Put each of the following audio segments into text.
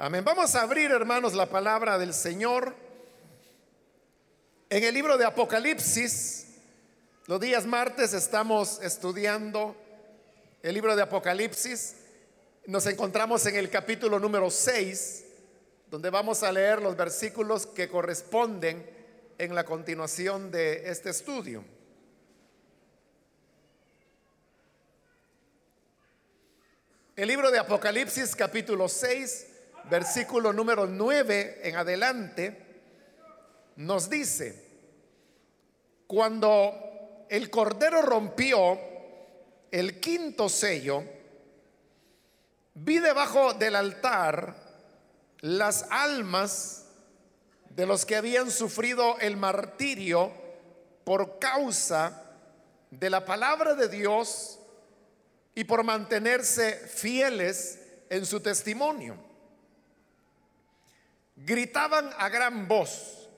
Amén. Vamos a abrir, hermanos, la palabra del Señor en el libro de Apocalipsis. Los días martes estamos estudiando el libro de Apocalipsis. Nos encontramos en el capítulo número 6, donde vamos a leer los versículos que corresponden en la continuación de este estudio. El libro de Apocalipsis capítulo 6 versículo número 9 en adelante, nos dice, cuando el Cordero rompió el quinto sello, vi debajo del altar las almas de los que habían sufrido el martirio por causa de la palabra de Dios y por mantenerse fieles en su testimonio gritaban a gran voz,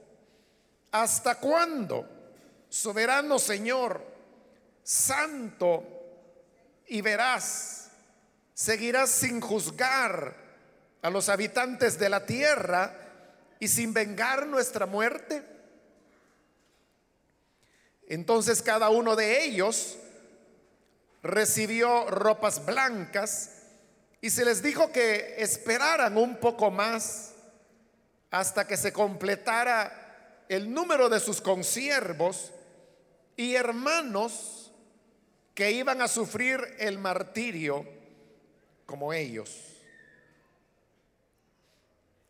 ¿hasta cuándo, soberano Señor, santo y veraz, seguirás sin juzgar a los habitantes de la tierra y sin vengar nuestra muerte? Entonces cada uno de ellos recibió ropas blancas y se les dijo que esperaran un poco más hasta que se completara el número de sus consiervos y hermanos que iban a sufrir el martirio como ellos.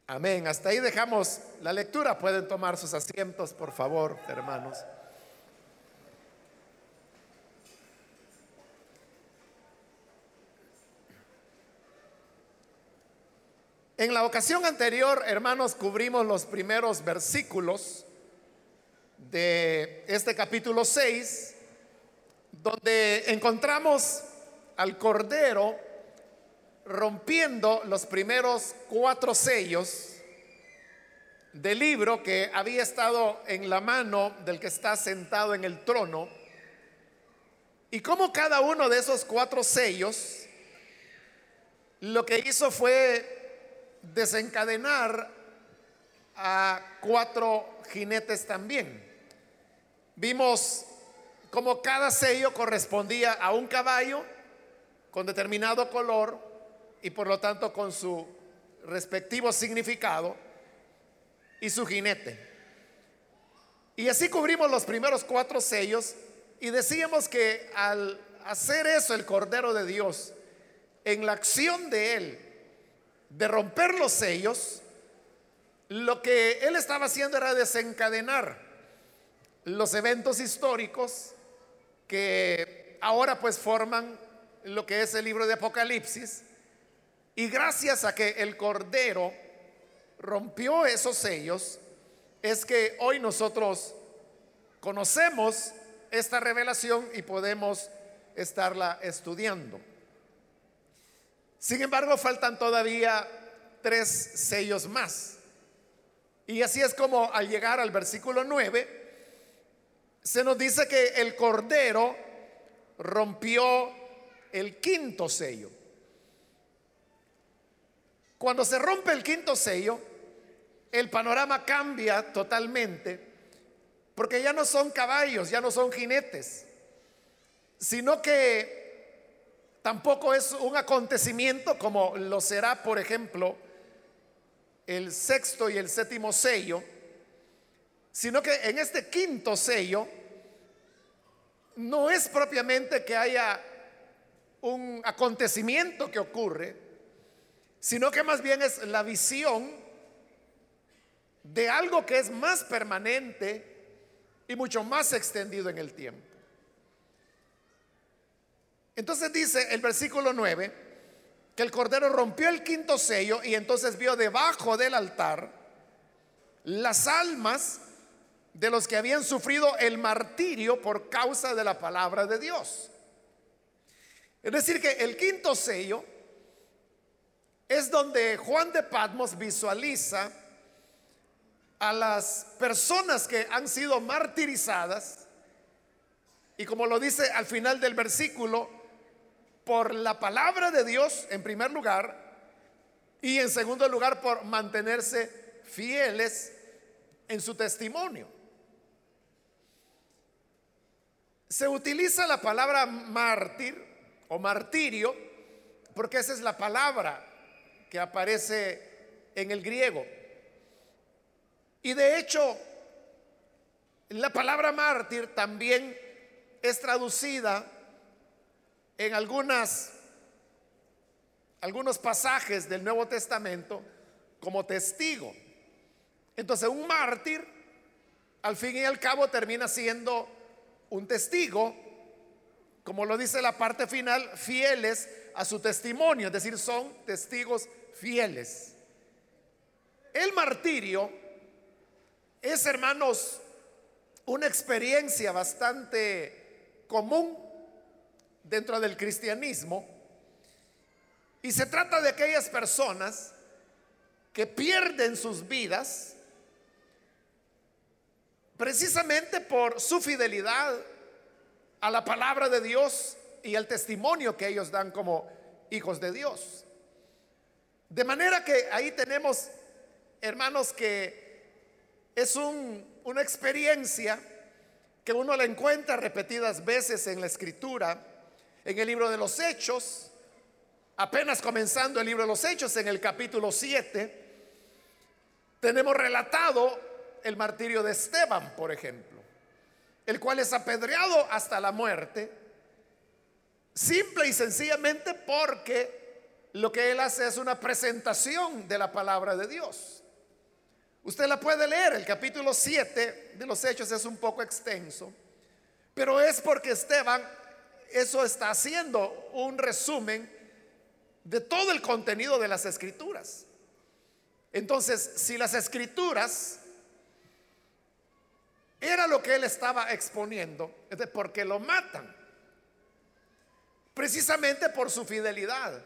Amén. Hasta ahí dejamos la lectura. Pueden tomar sus asientos, por favor, hermanos. En la ocasión anterior, hermanos, cubrimos los primeros versículos de este capítulo 6, donde encontramos al Cordero rompiendo los primeros cuatro sellos del libro que había estado en la mano del que está sentado en el trono, y como cada uno de esos cuatro sellos lo que hizo fue desencadenar a cuatro jinetes también. Vimos como cada sello correspondía a un caballo con determinado color y por lo tanto con su respectivo significado y su jinete. Y así cubrimos los primeros cuatro sellos y decíamos que al hacer eso el Cordero de Dios, en la acción de él, de romper los sellos, lo que él estaba haciendo era desencadenar los eventos históricos que ahora pues forman lo que es el libro de Apocalipsis. Y gracias a que el Cordero rompió esos sellos, es que hoy nosotros conocemos esta revelación y podemos estarla estudiando. Sin embargo, faltan todavía tres sellos más. Y así es como al llegar al versículo 9, se nos dice que el Cordero rompió el quinto sello. Cuando se rompe el quinto sello, el panorama cambia totalmente, porque ya no son caballos, ya no son jinetes, sino que Tampoco es un acontecimiento como lo será, por ejemplo, el sexto y el séptimo sello, sino que en este quinto sello no es propiamente que haya un acontecimiento que ocurre, sino que más bien es la visión de algo que es más permanente y mucho más extendido en el tiempo. Entonces dice el versículo 9 que el Cordero rompió el quinto sello y entonces vio debajo del altar las almas de los que habían sufrido el martirio por causa de la palabra de Dios. Es decir, que el quinto sello es donde Juan de Patmos visualiza a las personas que han sido martirizadas y como lo dice al final del versículo, por la palabra de Dios en primer lugar Y en segundo lugar, por mantenerse fieles en su testimonio. Se utiliza la palabra mártir o martirio porque esa es la palabra que aparece en el griego. Y de hecho, la palabra mártir también es traducida en algunas algunos pasajes del Nuevo Testamento como testigo. Entonces, un mártir al fin y al cabo termina siendo un testigo, como lo dice la parte final, fieles a su testimonio, es decir, son testigos fieles. El martirio es, hermanos, una experiencia bastante común dentro del cristianismo y se trata de aquellas personas que pierden sus vidas precisamente por su fidelidad a la palabra de Dios y al testimonio que ellos dan como hijos de Dios. De manera que ahí tenemos, hermanos, que es una experiencia que uno la encuentra repetidas veces en la escritura, en el libro de los Hechos, apenas comenzando el libro de los Hechos, en el capítulo 7, tenemos relatado el martirio de Esteban, por ejemplo, el cual es apedreado hasta la muerte, simple y sencillamente porque lo que él hace es una presentación de la palabra de Dios. Usted la puede leer, el capítulo 7 de los Hechos es un poco extenso, pero es porque Esteban eso está haciendo un resumen de todo el contenido de las escrituras. Entonces, si las escrituras era lo que él estaba exponiendo, es de porque lo matan, precisamente por su fidelidad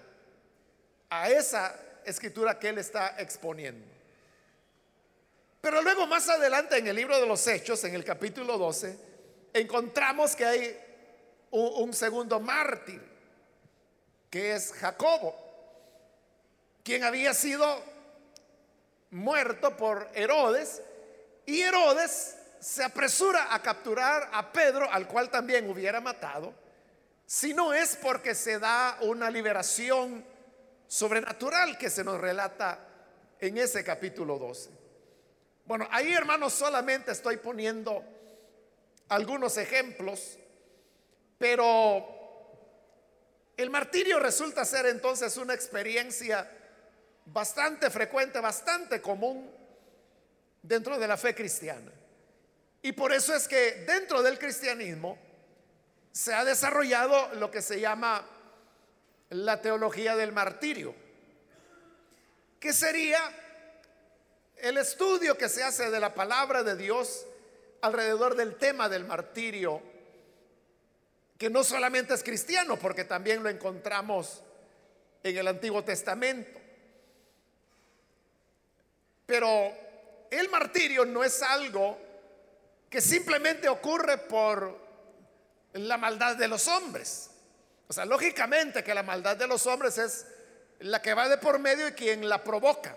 a esa escritura que él está exponiendo. Pero luego más adelante en el libro de los Hechos, en el capítulo 12, encontramos que hay un, segundo mártir, que es Jacobo, quien había sido muerto por Herodes, y Herodes se apresura a capturar a Pedro, al cual también hubiera matado, si no es porque se da una liberación sobrenatural que se nos relata en ese capítulo 12. Bueno, ahí hermanos solamente estoy poniendo algunos ejemplos, pero el martirio resulta ser entonces una experiencia bastante frecuente, bastante común dentro de la fe cristiana. Y por eso es que dentro del cristianismo se ha desarrollado lo que se llama la teología del martirio, que sería el estudio que se hace de la palabra de Dios alrededor del tema del martirio, que no solamente es cristiano, porque también lo encontramos en el Antiguo Testamento. Pero el martirio no es algo que simplemente ocurre por la maldad de los hombres. O sea, lógicamente que la maldad de los hombres es la que va de por medio y quien la provoca.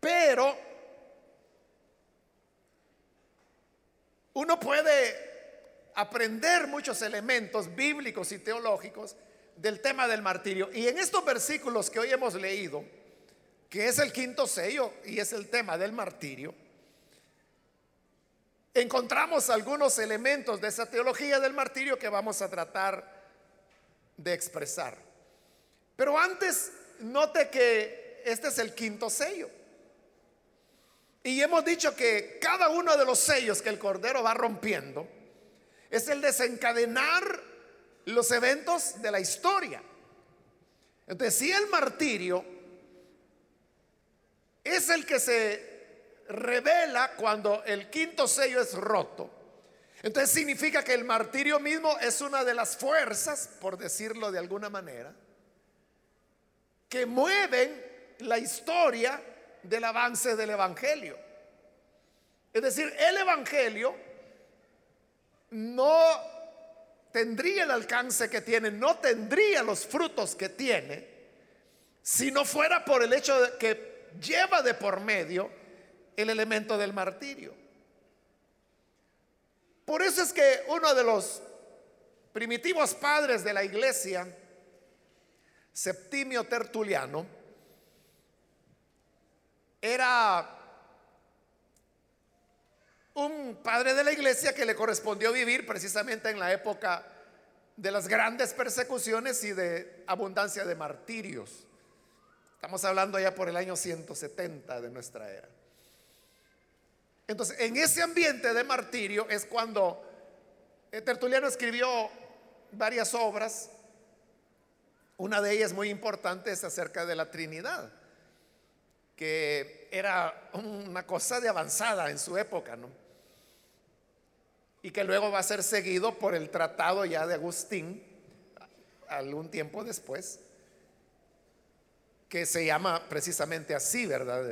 Pero uno puede aprender muchos elementos bíblicos y teológicos del tema del martirio. Y en estos versículos que hoy hemos leído, que es el quinto sello y es el tema del martirio, encontramos algunos elementos de esa teología del martirio que vamos a tratar de expresar. Pero antes, note que este es el quinto sello. Y hemos dicho que cada uno de los sellos que el Cordero va rompiendo es el desencadenar los eventos de la historia. Entonces, si el martirio es el que se revela cuando el quinto sello es roto, entonces significa que el martirio mismo es una de las fuerzas, por decirlo de alguna manera, que mueven la historia del avance del Evangelio. Es decir, el Evangelio no tendría el alcance que tiene, no tendría los frutos que tiene, si no fuera por el hecho de que lleva de por medio el elemento del martirio. Por eso es que uno de los primitivos padres de la iglesia, Septimio Tertuliano, era un padre de la iglesia que le correspondió vivir precisamente en la época de las grandes persecuciones y de abundancia de martirios. Estamos hablando ya por el año 170 de nuestra era. Entonces, en ese ambiente de martirio es cuando eh, Tertuliano escribió varias obras. Una de ellas muy importante es acerca de la Trinidad, que era una cosa de avanzada en su época, ¿no? Y que luego va a ser seguido por el tratado ya de Agustín, algún tiempo después, que se llama precisamente así, ¿verdad?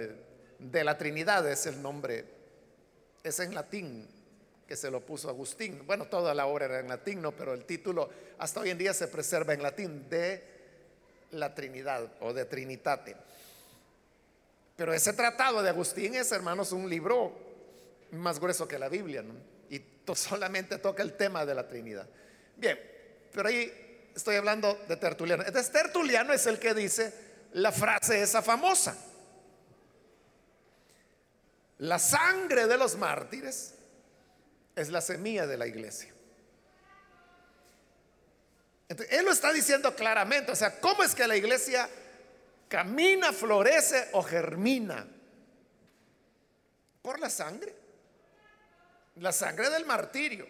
De, la Trinidad es el nombre es en latín que se lo puso Agustín. Bueno, toda la obra era en latín, ¿no? Pero el título hasta hoy en día se preserva en latín de la Trinidad o de Trinitate. Pero ese tratado de Agustín es, hermanos, un libro más grueso que la Biblia, ¿no? Y solamente toca el tema de la Trinidad. Bien, pero ahí estoy hablando de Tertuliano. Entonces, Tertuliano es el que dice la frase esa famosa. La sangre de los mártires es la semilla de la iglesia. él lo está diciendo claramente. O sea, ¿cómo es que la iglesia camina, florece o germina? Por la sangre. La sangre del martirio.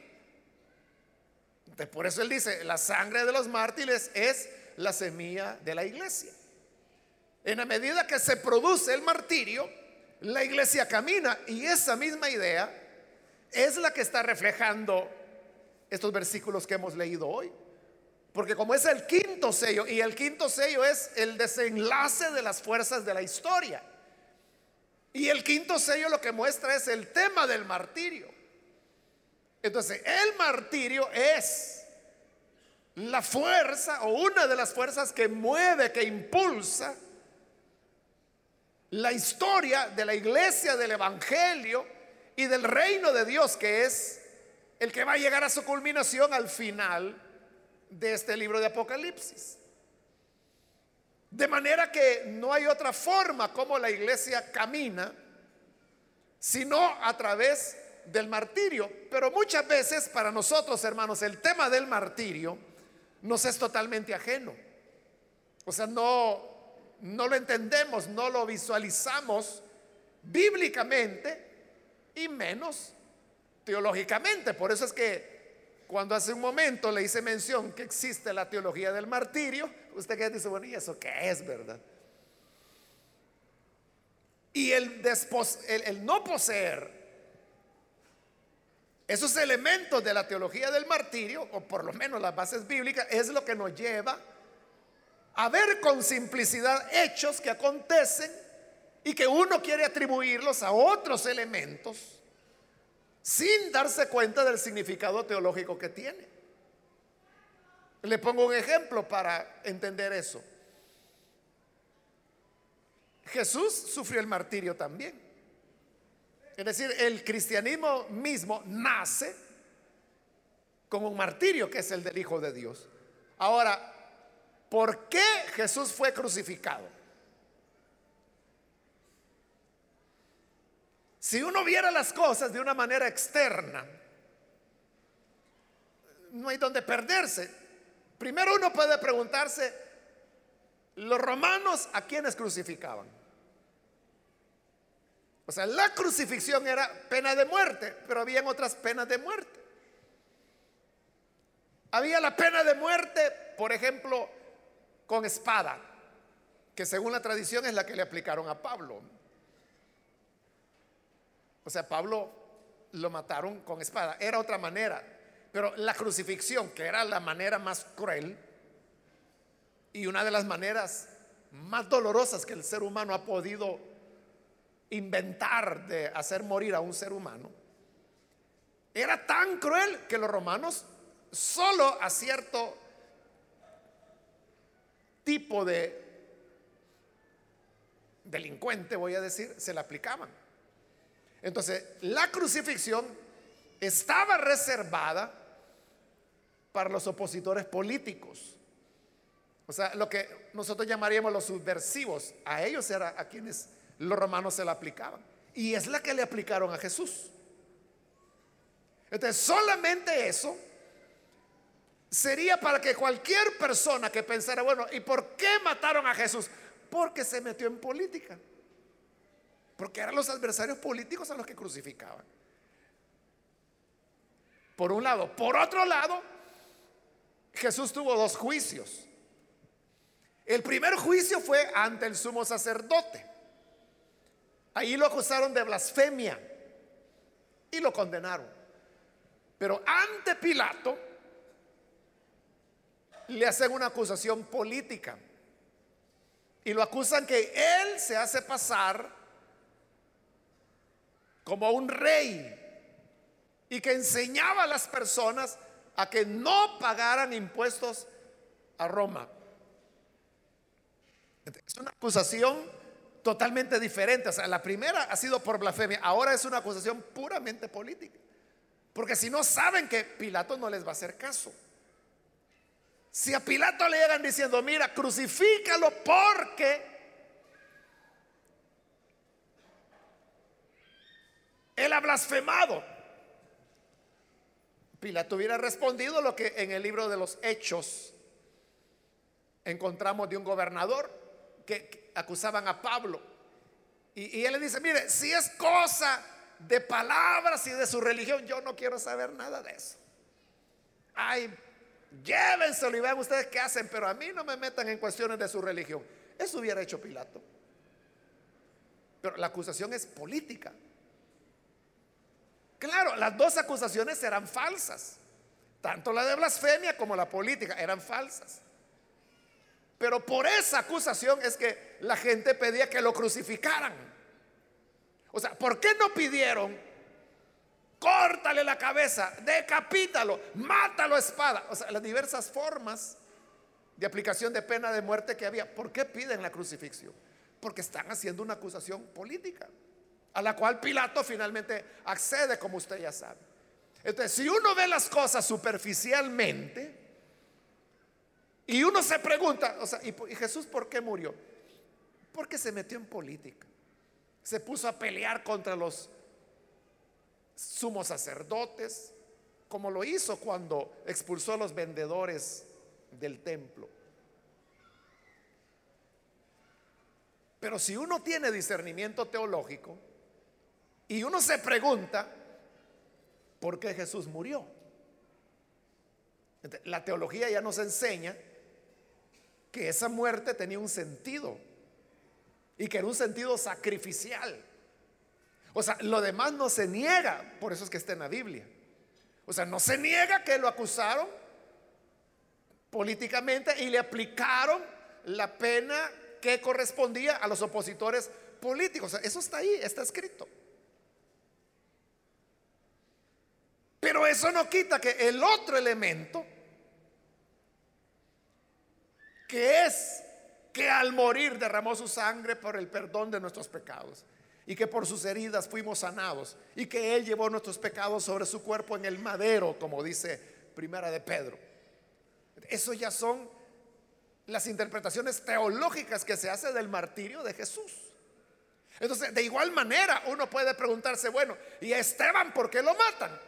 por eso él dice, la sangre de los mártires es la semilla de la iglesia. En la medida que se produce el martirio, la iglesia camina y esa misma idea es la que está reflejando estos versículos que hemos leído hoy. Porque como es el quinto sello, y el quinto sello es el desenlace de las fuerzas de la historia. Y el quinto sello lo que muestra es el tema del martirio. Entonces, el martirio es la fuerza o una de las fuerzas que mueve, que impulsa la historia de la iglesia, del Evangelio y del reino de Dios, que es el que va a llegar a su culminación al final de este libro de Apocalipsis. De manera que no hay otra forma como la iglesia camina, sino a través del martirio. Pero muchas veces para nosotros, hermanos, el tema del martirio nos es totalmente ajeno. O sea, no, no lo entendemos, no lo visualizamos bíblicamente y menos teológicamente. Por eso es que cuando hace un momento le hice mención que existe la teología del martirio, usted que dice, bueno, ¿y eso qué es, verdad? Y el, no poseer esos elementos de la teología del martirio, o por lo menos las bases bíblicas, es lo que nos lleva a ver con simplicidad hechos que acontecen y que uno quiere atribuirlos a otros elementos sin darse cuenta del significado teológico que tiene. Le pongo un ejemplo para entender eso. Jesús sufrió el martirio también. Es decir, el cristianismo mismo nace con un martirio que es el del Hijo de Dios. Ahora, ¿Por qué Jesús fue crucificado? Si uno viera las cosas de una manera externa, no hay donde perderse. Primero uno puede preguntarse, los romanos a quienes crucificaban. O sea, la crucifixión era pena de muerte, pero habían otras penas de muerte. Había la pena de muerte, por ejemplo, con espada, que según la tradición es la que le aplicaron a Pablo. O sea, Pablo lo mataron con espada. Era otra manera. Pero la crucifixión, que era la manera más cruel y una de las maneras más dolorosas que el ser humano ha podido inventar de hacer morir a un ser humano, era tan cruel que los romanos solo a cierto tipo de delincuente, voy a decir, se le aplicaban. Entonces, la crucifixión estaba reservada para los opositores políticos. O sea, lo que nosotros llamaríamos los subversivos, a ellos era a quienes los romanos se la aplicaban. Y es la que le aplicaron a Jesús. Entonces, solamente eso sería para que cualquier persona que pensara, bueno, ¿y por qué mataron a Jesús? Porque se metió en política. Porque eran los adversarios políticos a los que crucificaban. Por un lado. Por otro lado, Jesús tuvo dos juicios. El primer juicio fue ante el sumo sacerdote. Ahí lo acusaron de blasfemia y lo condenaron. Pero ante Pilato le hacen una acusación política y lo acusan que él se hace pasar como un rey y que enseñaba a las personas a que no pagaran impuestos a Roma. Es una acusación totalmente diferente. O sea, la primera ha sido por blasfemia, ahora es una acusación puramente política. Porque si no saben que Pilato no les va a hacer caso. Si a Pilato le llegan diciendo, mira, crucifícalo porque él ha blasfemado. Pilato hubiera respondido lo que en el libro de los Hechos encontramos de un gobernador que, acusaban a Pablo. Y, él le dice, mire, si es cosa de palabras y de su religión, yo no quiero saber nada de eso. Ay, llévenselo y vean ustedes qué hacen, pero a mí no me metan en cuestiones de su religión. Eso hubiera hecho Pilato. Pero la acusación es política. Claro, las dos acusaciones eran falsas. Tanto la de blasfemia como la política eran falsas. Pero por esa acusación es que la gente pedía que lo crucificaran. O sea, ¿por qué no pidieron? Córtale la cabeza, decapítalo, mátalo a espada. O sea, las diversas formas de aplicación de pena de muerte que había. ¿Por qué piden la crucifixión? Porque están haciendo una acusación política a la cual Pilato finalmente accede, como usted ya sabe. Entonces, si uno ve las cosas superficialmente y uno se pregunta, o sea, ¿y, Jesús por qué murió? Porque se metió en política. Se puso a pelear contra los sumos sacerdotes, como lo hizo cuando expulsó a los vendedores del templo. Pero si uno tiene discernimiento teológico, y uno se pregunta, ¿por qué Jesús murió? La teología ya nos enseña que esa muerte tenía un sentido y que era un sentido sacrificial. O sea, lo demás no se niega, por eso es que está en la Biblia. O sea, no se niega que lo acusaron políticamente y le aplicaron la pena que correspondía a los opositores políticos. O sea, eso está ahí, está escrito. Pero eso no quita que el otro elemento, que es que al morir derramó su sangre por el perdón de nuestros pecados y que por sus heridas fuimos sanados y que Él llevó nuestros pecados sobre su cuerpo en el madero, como dice Primera de Pedro. Eso ya son las interpretaciones teológicas que se hace del martirio de Jesús. Entonces, de igual manera, uno puede preguntarse, bueno, ¿y a Esteban por qué lo matan?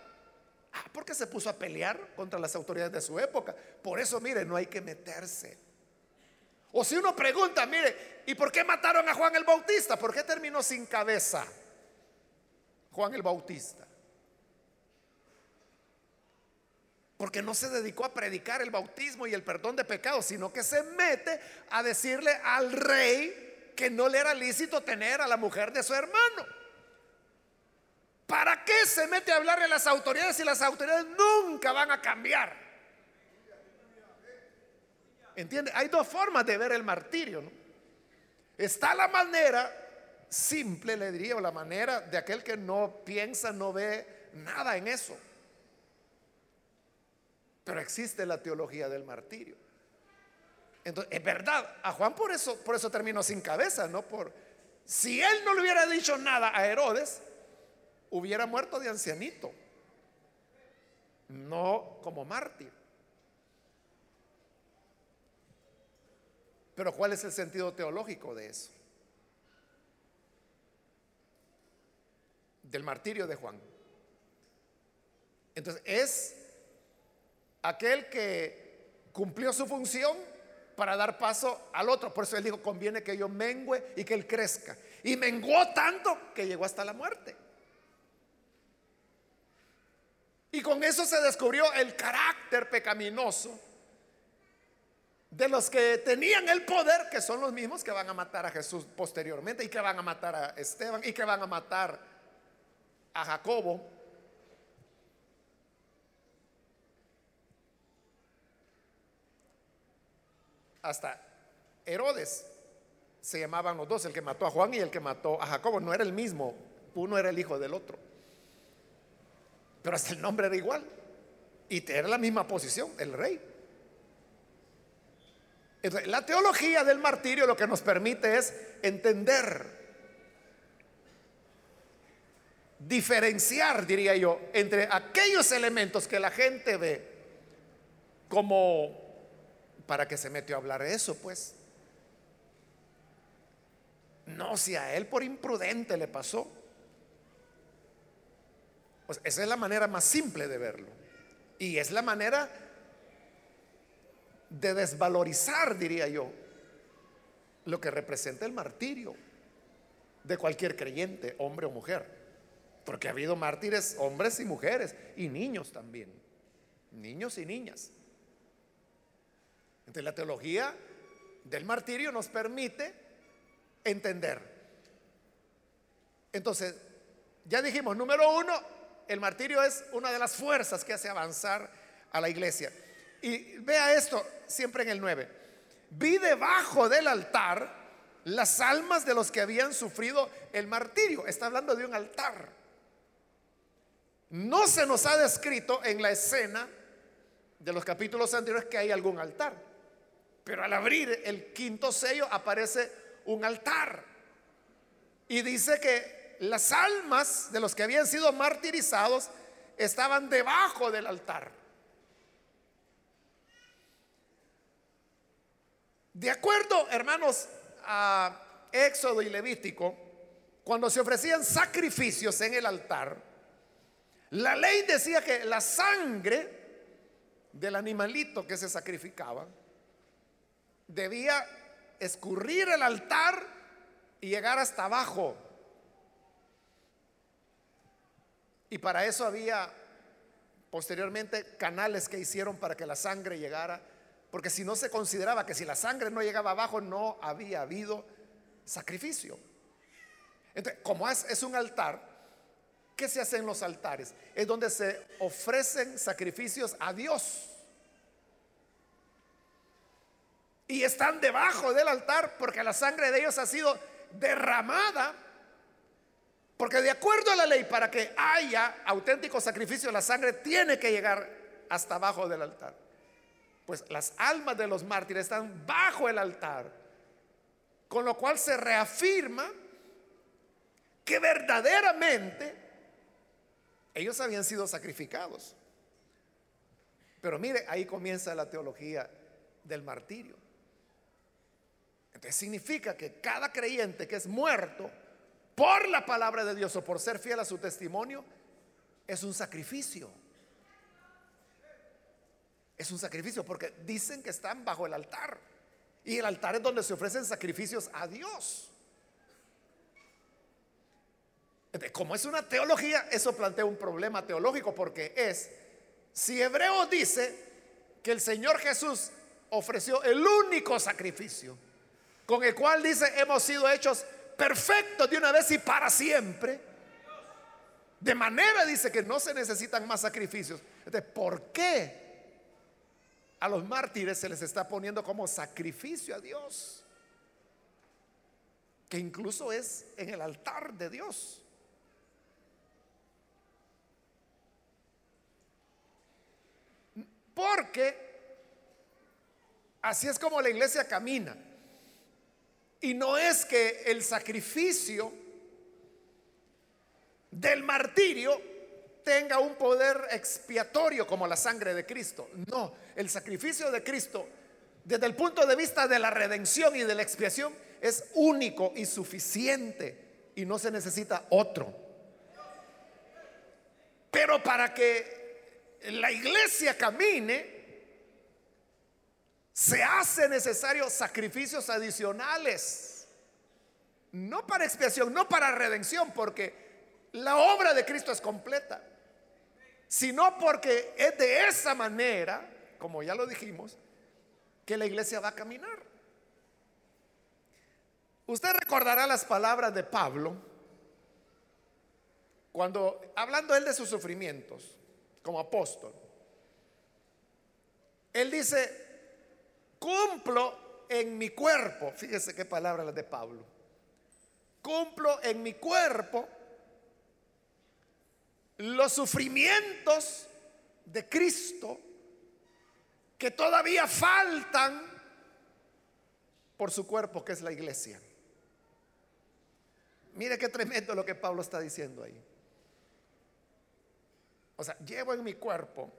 Ah, porque se puso a pelear contra las autoridades de su época. Por eso, mire, no hay que meterse. O si uno pregunta, mire, ¿y por qué mataron a Juan el Bautista? ¿Por qué terminó sin cabeza Juan el Bautista? Porque no se dedicó a predicar el bautismo y el perdón de pecados, sino que se mete a decirle al rey que no le era lícito tener a la mujer de su hermano. ¿Para qué se mete a hablarle a las autoridades si las autoridades nunca van a cambiar? ¿Entiende? Hay dos formas de ver el martirio. ¿no? Está la manera simple, le diría, o la manera de aquel que no piensa, no ve nada en eso. Pero existe la teología del martirio. Entonces, es verdad, a Juan por eso, por eso terminó sin cabeza, no por Si él no le hubiera dicho nada a Herodes, hubiera muerto de ancianito, no como mártir. Pero ¿cuál es el sentido teológico de eso? Del martirio de Juan. Entonces, es aquel que cumplió su función para dar paso al otro. Por eso él dijo, conviene que yo mengüe y que él crezca. Y menguó tanto que llegó hasta la muerte. Y con eso se descubrió el carácter pecaminoso de los que tenían el poder, que son los mismos que van a matar a Jesús posteriormente y que van a matar a Esteban y que van a matar a Jacobo. Hasta Herodes se llamaban los dos, el que mató a Juan y el que mató a Jacobo. No era el mismo, uno era el hijo del otro. Pero hasta el nombre era igual. Y era la misma posición, el rey la teología del martirio lo que nos permite es entender, diferenciar, diría yo, entre aquellos elementos que la gente ve como, ¿para que se metió a hablar eso? Pues, no, si a él por imprudente le pasó. Esa es la manera más simple de verlo. Y es la manera de desvalorizar, diría yo, lo que representa el martirio de cualquier creyente, hombre o mujer. Porque ha habido mártires, hombres y mujeres, y niños también, niños y niñas. Entonces la teología del martirio nos permite entender. Entonces, ya dijimos, número uno, el martirio es una de las fuerzas que hace avanzar a la iglesia. Y vea esto siempre en el 9. Vi debajo del altar las almas de los que habían sufrido el martirio. Está hablando de un altar. No se nos ha descrito en la escena de los capítulos anteriores que hay algún altar. Pero al abrir el quinto sello aparece un altar. Y dice que las almas de los que habían sido martirizados estaban debajo del altar. De acuerdo, hermanos, a Éxodo y Levítico, cuando se ofrecían sacrificios en el altar, la ley decía que la sangre del animalito que se sacrificaba debía escurrir el altar y llegar hasta abajo. Y para eso había posteriormente canales que hicieron para que la sangre llegara porque si no se consideraba que si la sangre no llegaba abajo, no había habido sacrificio. Entonces, como es, un altar, ¿qué se hace en los altares? Es donde se ofrecen sacrificios a Dios. Y están debajo del altar porque la sangre de ellos ha sido derramada. Porque de acuerdo a la ley, para que haya auténtico sacrificio, la sangre tiene que llegar hasta abajo del altar pues las almas de los mártires están bajo el altar, con lo cual se reafirma que verdaderamente ellos habían sido sacrificados. Pero mire, ahí comienza la teología del martirio. Entonces significa que cada creyente que es muerto por la palabra de Dios o por ser fiel a su testimonio, es un sacrificio. Es un sacrificio porque dicen que están bajo el altar. Y el altar es donde se ofrecen sacrificios a Dios. Como es una teología, eso plantea un problema teológico porque es, si Hebreo dice que el Señor Jesús ofreció el único sacrificio, con el cual dice hemos sido hechos perfectos de una vez y para siempre, de manera dice que no se necesitan más sacrificios. Entonces, ¿por qué a los mártires se les está poniendo como sacrificio a Dios, que incluso es en el altar de Dios. Porque así es como la iglesia camina. Y no es que el sacrificio del martirio tenga un poder expiatorio como la sangre de Cristo. No, el sacrificio de Cristo desde el punto de vista de la redención y de la expiación es único y suficiente y no se necesita otro. Pero para que la iglesia camine, se hace necesario sacrificios adicionales. No para expiación, no para redención, porque la obra de Cristo es completa, sino porque es de esa manera, como ya lo dijimos, que la iglesia va a caminar. Usted recordará las palabras de Pablo cuando, hablando él de sus sufrimientos como apóstol, él dice, cumplo en mi cuerpo, fíjese qué palabra la de Pablo, cumplo en mi cuerpo los sufrimientos de Cristo que todavía faltan por su cuerpo, que es la iglesia. Mire qué tremendo lo que Pablo está diciendo ahí. O sea, llevo en mi cuerpo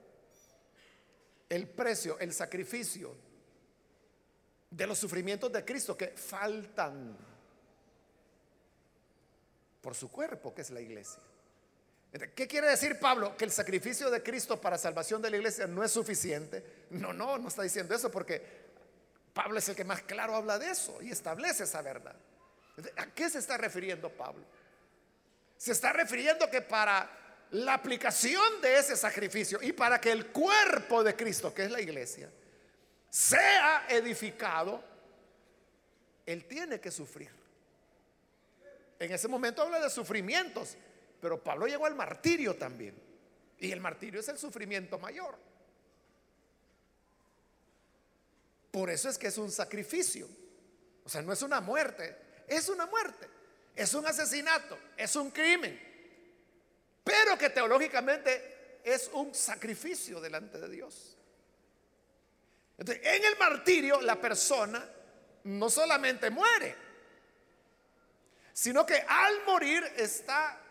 el precio, el sacrificio de los sufrimientos de Cristo que faltan por su cuerpo, que es la iglesia. ¿Qué quiere decir Pablo? Que el sacrificio de Cristo para salvación de la iglesia no es suficiente. No, no, no está diciendo eso porque Pablo es el que más claro habla de eso y establece esa verdad. ¿A qué se está refiriendo Pablo? Se está refiriendo que para la aplicación de ese sacrificio y para que el cuerpo de Cristo, que es la iglesia, sea edificado, Él tiene que sufrir. En ese momento habla de sufrimientos, pero Pablo llegó al martirio también. Y el martirio es el sufrimiento mayor. Por eso es que es un sacrificio. O sea, no es una muerte, es una muerte. Es un asesinato, es un crimen. Pero que teológicamente es un sacrificio delante de Dios. Entonces, en el martirio la persona no solamente muere, sino que al morir está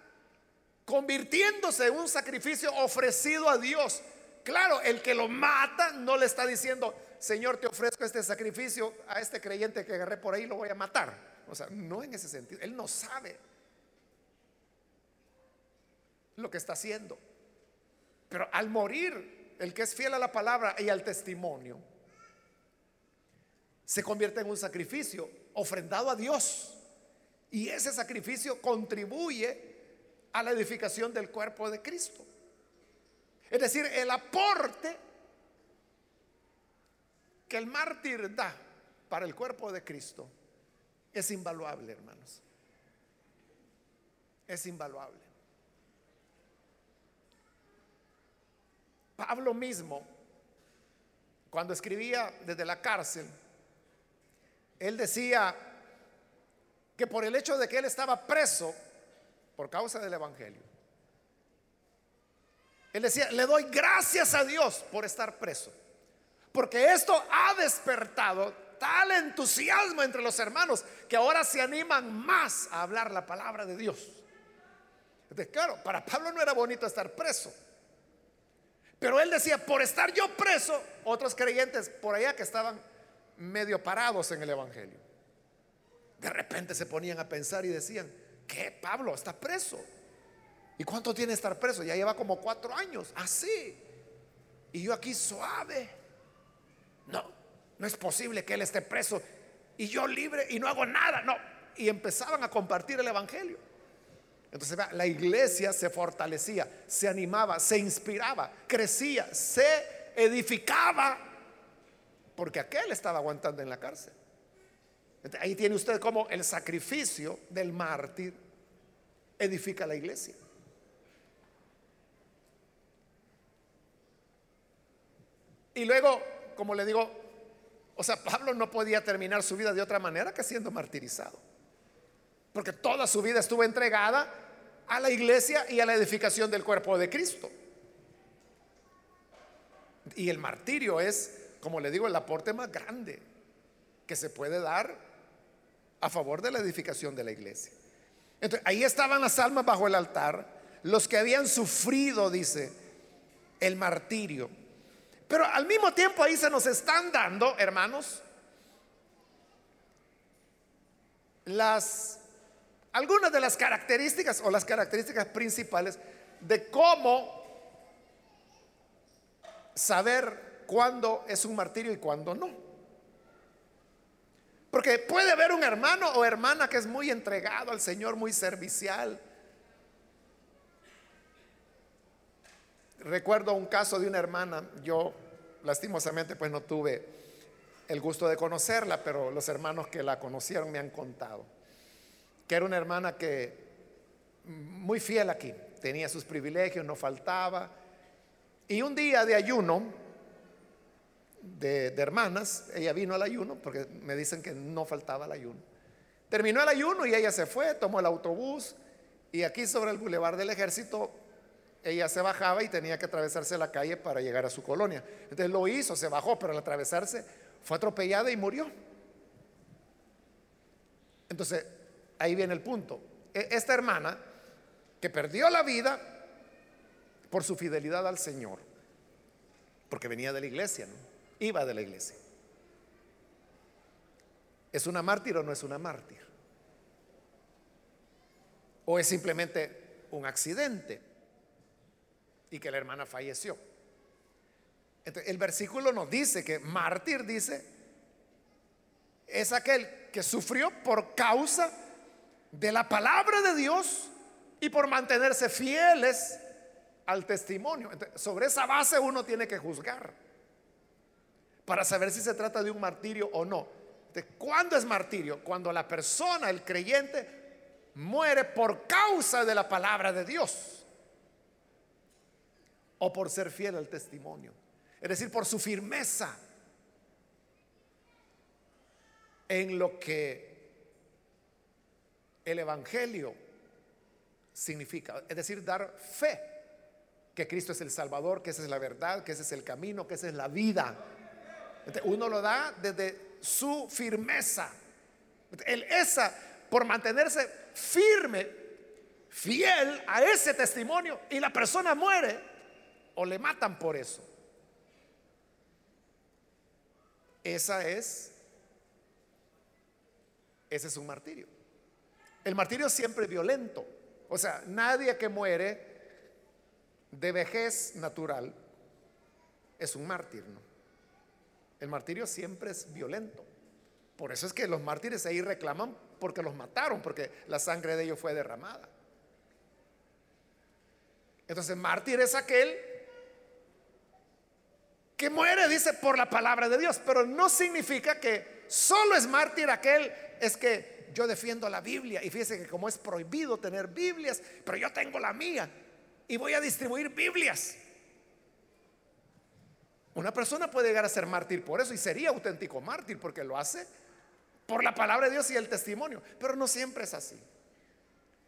convirtiéndose en un sacrificio ofrecido a Dios. Claro, el que lo mata no le está diciendo, Señor, te ofrezco este sacrificio a este creyente que agarré por ahí, lo voy a matar. O sea, no en ese sentido. Él no sabe lo que está haciendo. Pero al morir, el que es fiel a la palabra y al testimonio, se convierte en un sacrificio ofrendado a Dios. Y ese sacrificio contribuye a la edificación del cuerpo de Cristo. Es decir, el aporte que el mártir da para el cuerpo de Cristo es invaluable, hermanos. Es invaluable. Pablo mismo, cuando escribía desde la cárcel, él decía que por el hecho de que él estaba preso, por causa del Evangelio. Él decía, le doy gracias a Dios por estar preso, porque esto ha despertado tal entusiasmo entre los hermanos que ahora se animan más a hablar la palabra de Dios. Entonces, claro, para Pablo no era bonito estar preso, pero él decía, por estar yo preso, otros creyentes por allá que estaban medio parados en el Evangelio, de repente se ponían a pensar y decían, ¿Qué? Pablo está preso. ¿Y cuánto tiene estar preso? Ya lleva como cuatro años. Así. y yo aquí suave. No, no es posible que él esté preso y yo libre y no hago nada. No. Y empezaban a compartir el Evangelio. Entonces la iglesia se fortalecía, se animaba, se inspiraba, crecía, se edificaba, porque aquel estaba aguantando en la cárcel. Ahí tiene usted como el sacrificio del mártir edifica la iglesia. Y luego, como le digo, o sea, Pablo no podía terminar su vida de otra manera que siendo martirizado. Porque toda su vida estuvo entregada a la iglesia y a la edificación del cuerpo de Cristo. Y el martirio es, como le digo, el aporte más grande que se puede dar a favor de la edificación de la iglesia. Entonces, ahí estaban las almas bajo el altar, los que habían sufrido, dice, el martirio. Pero al mismo tiempo ahí se nos están dando, hermanos, las algunas de las características o las características principales de cómo saber cuándo es un martirio y cuándo no. Porque puede haber un hermano o hermana que es muy entregado al Señor, muy servicial. Recuerdo un caso de una hermana, yo lastimosamente pues no tuve el gusto de conocerla, pero los hermanos que la conocieron me han contado que era una hermana que muy fiel aquí, tenía sus privilegios, no faltaba. Y un día de ayuno de, hermanas, ella vino al ayuno, porque me dicen que no faltaba el ayuno. Terminó el ayuno y ella se fue, tomó el autobús y aquí sobre el bulevar del ejército ella se bajaba y tenía que atravesarse la calle para llegar a su colonia. Entonces lo hizo, se bajó, pero al atravesarse fue atropellada y murió. Entonces ahí viene el punto. E, esta hermana que perdió la vida por su fidelidad al Señor, porque venía de la iglesia, ¿no? Iba de la iglesia. ¿Es una mártir o no es una mártir? ¿O es simplemente un accidente y que la hermana falleció? el versículo nos dice que mártir dice es aquel que sufrió por causa de la palabra de Dios y por mantenerse fieles al testimonio. sobre esa base uno tiene que juzgar para saber si se trata de un martirio o no. ¿Cuándo es martirio? Cuando la persona, el creyente, muere por causa de la palabra de Dios o por ser fiel al testimonio. Es decir, por su firmeza en lo que el Evangelio significa, es decir, dar fe que Cristo es el Salvador, que esa es la verdad, que ese es el camino, que esa es la vida. Uno lo da desde su firmeza. El, esa, por mantenerse firme, fiel a ese testimonio, y la persona muere o le matan por eso. Esa es, ese es un martirio. El martirio es siempre violento. O sea, nadie que muere de vejez natural es un mártir. ¿no? El martirio siempre es violento. Por eso es que los mártires ahí reclaman porque los mataron, porque la sangre de ellos fue derramada. Entonces, mártir es aquel que muere, dice, por la palabra de Dios, pero no significa que solo es mártir aquel, es que yo defiendo la Biblia y fíjese que como es prohibido tener Biblias, pero yo tengo la mía y voy a distribuir Biblias. Una persona puede llegar a ser mártir por eso y sería auténtico mártir porque lo hace por la palabra de Dios y el testimonio, pero no siempre es así,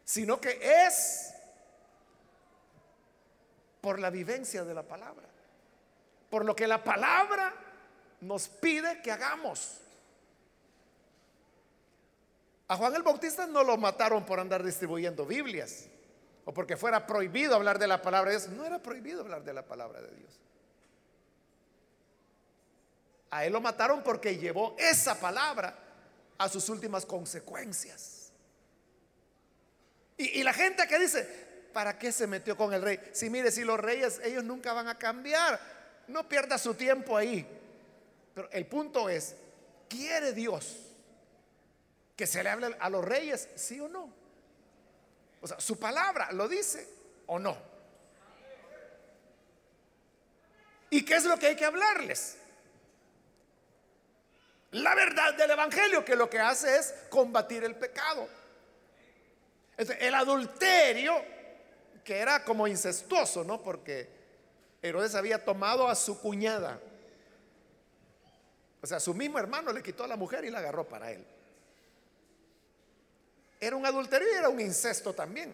sino que es por la vivencia de la palabra, por lo que la palabra nos pide que hagamos. A Juan el Bautista no lo mataron por andar distribuyendo Biblias o porque fuera prohibido hablar de la palabra de Dios. No era prohibido hablar de la palabra de Dios. A él lo mataron porque llevó esa palabra a sus últimas consecuencias. Y, la gente que dice, ¿para qué se metió con el rey? Si mire, si los reyes, ellos nunca van a cambiar. No pierda su tiempo ahí. Pero el punto es, ¿quiere Dios que se le hable a los reyes, sí o no. O sea, su palabra lo dice o no. ¿Y qué es lo que hay que hablarles? La verdad del Evangelio, que lo que hace es combatir el pecado. el adulterio, que era como incestuoso, ¿no? Porque Herodes había tomado a su cuñada. O sea, su mismo hermano le quitó a la mujer y la agarró para él. Era un adulterio y era un incesto también,